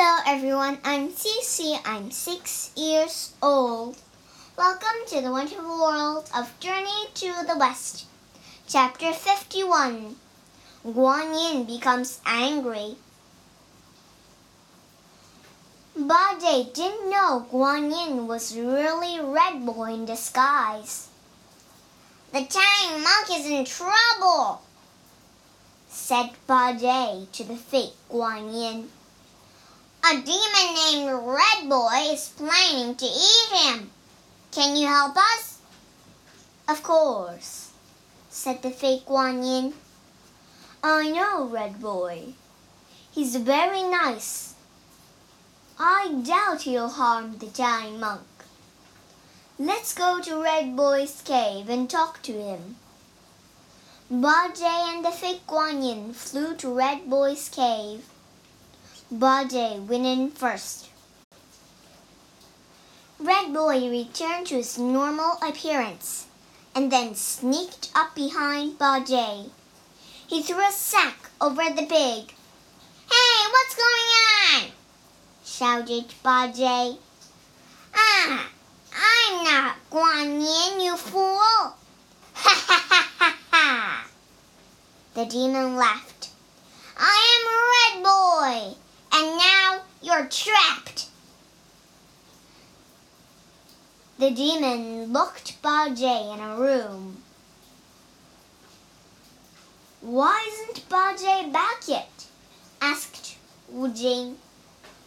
Hello everyone, I'm Cece. I'm six years old. Welcome to the wonderful world of Journey to the West. Chapter 51 Guan Yin becomes angry. Bajie didn't know Guan Yin was really Red Boy in disguise. The Tang monk is in trouble, said Bajie to the fake Guan Yin. A demon named Red Boy is planning to eat him. Can you help us? Of course, said the fake Guan Yin. I know Red Boy. He's very nice. I doubt he'll harm the giant monk. Let's go to Red Boy's cave and talk to him. Bajie and the fake Guan Yin flew to Red Boy's cave. Bajie went in first. Red Boy returned to his normal appearance and then sneaked up behind Bajie. He threw a sack over the pig. Hey, what's going on? shouted Bajie. Ah, I'm not Guan Yin, you fool! Ha ha ha ha ha! The demon laughed. I am Red Boy, and now you're trapped. The demon looked Bajie in a room. Why isn't Bajie back yet? asked Wu Jing.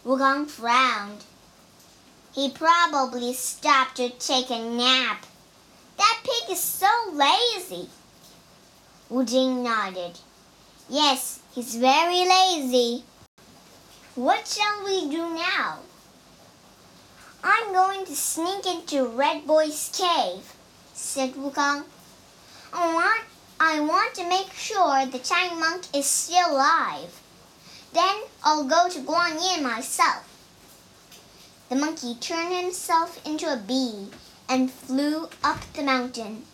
Wukong frowned. He probably stopped to take a nap. That pig is so lazy. Wu Jing nodded. Yes, he's very lazy. What shall we do now? I'm going to sneak into Red Boy's cave, said Wukong. I want, I want to make sure the Tang monk is still alive. Then I'll go to Guan Yin myself. The monkey turned himself into a bee and flew up the mountain.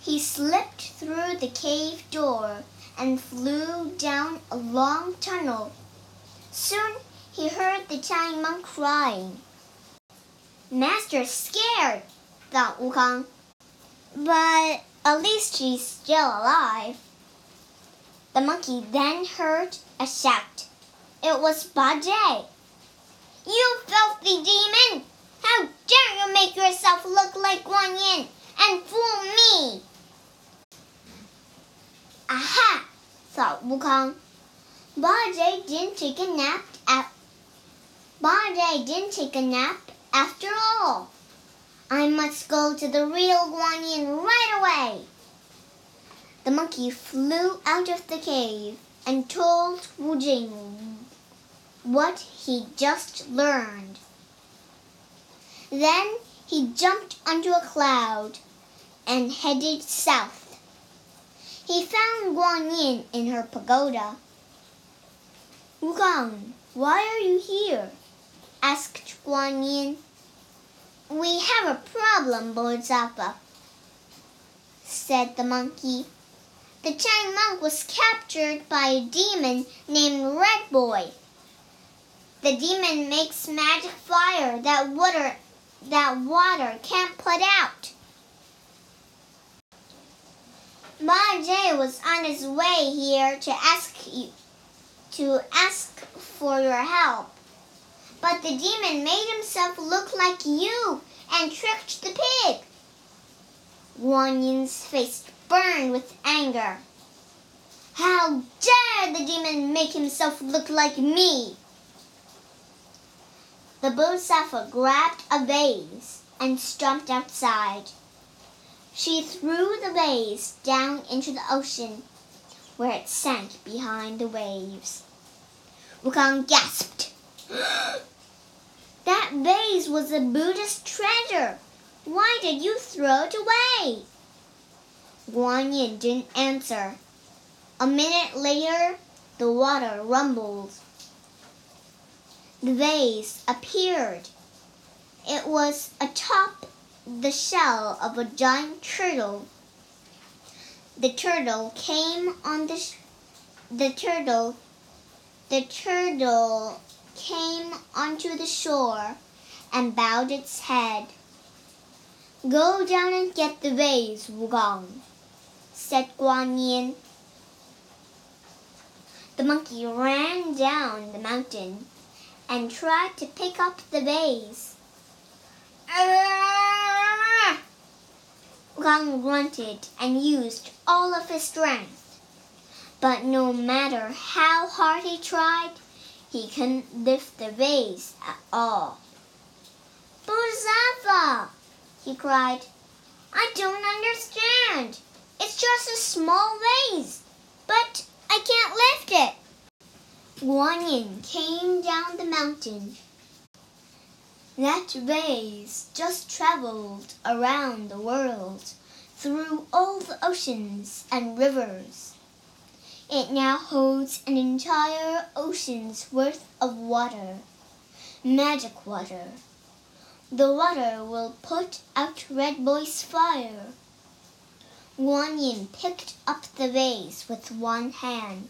He slipped through the cave door and flew down a long tunnel. Soon he heard the Tang monk crying. Master's scared, thought Wukong. But at least she's still alive. The monkey then heard a shout. It was Bajie. You filthy demon! How dare you make yourself look like Guan Yin and fool me! Aha! thought Wukong. Bajie didn't take a nap at Bajie didn't take a nap after all. I must go to the real Guanyin right away. The monkey flew out of the cave and told Wu Jing what he just learned. Then he jumped onto a cloud and headed south. He found Guan Yin in her pagoda. Wukong, why are you here? asked Guan Yin. We have a problem, Bodhisattva, said the monkey. The Tang monk was captured by a demon named Red Boy. The demon makes magic fire that water that water can't put out. Bajie was on his way here to ask you to ask for your help. But the demon made himself look like you and tricked the pig. Guan Yin's face burned with anger. How dare the demon make himself look like me? The Bodhisattva grabbed a vase and stomped outside. She threw the vase down into the ocean, where it sank behind the waves. Wukong gasped. that vase was a Buddhist treasure. Why did you throw it away? Guan Yin didn't answer. A minute later, the water rumbled. The vase appeared. It was atop the shell of a giant turtle. The turtle came on the the turtle The turtle came onto the shore and bowed its head. Go down and get the vase, Wukong, said Guan Yin. The monkey ran down the mountain and tried to pick up the vase. Wukong grunted and used all of his strength. But no matter how hard he tried, he couldn't lift the vase at all. Bodhisattva! he cried. I don't understand. It's just a small vase, but I can't lift it. Guan Yin came down the mountain. That vase just traveled around the world, through all the oceans and rivers. It now holds an entire ocean's worth of water, magic water. The water will put out Red Boy's fire. Guan Yin picked up the vase with one hand.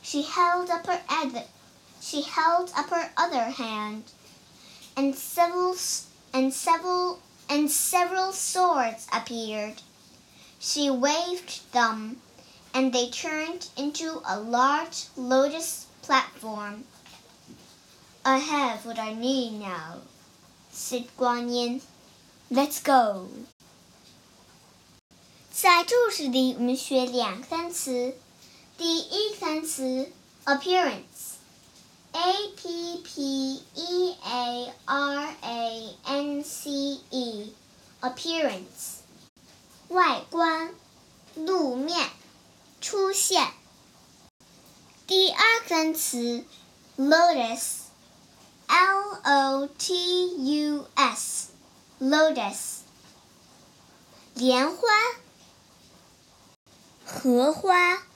She held up her other, she held up her other hand, and several and several and several swords appeared. She waved them, and they turned into a large lotus platform. I have what I need now, said Guan Yin. Let's go. 在注释里，我们学两个单词。第一个单词 appearance，a p p e a r a n c e，appearance，外观、路面、出现。第二个单词 lotus，l o t u s，lotus，莲花。荷花。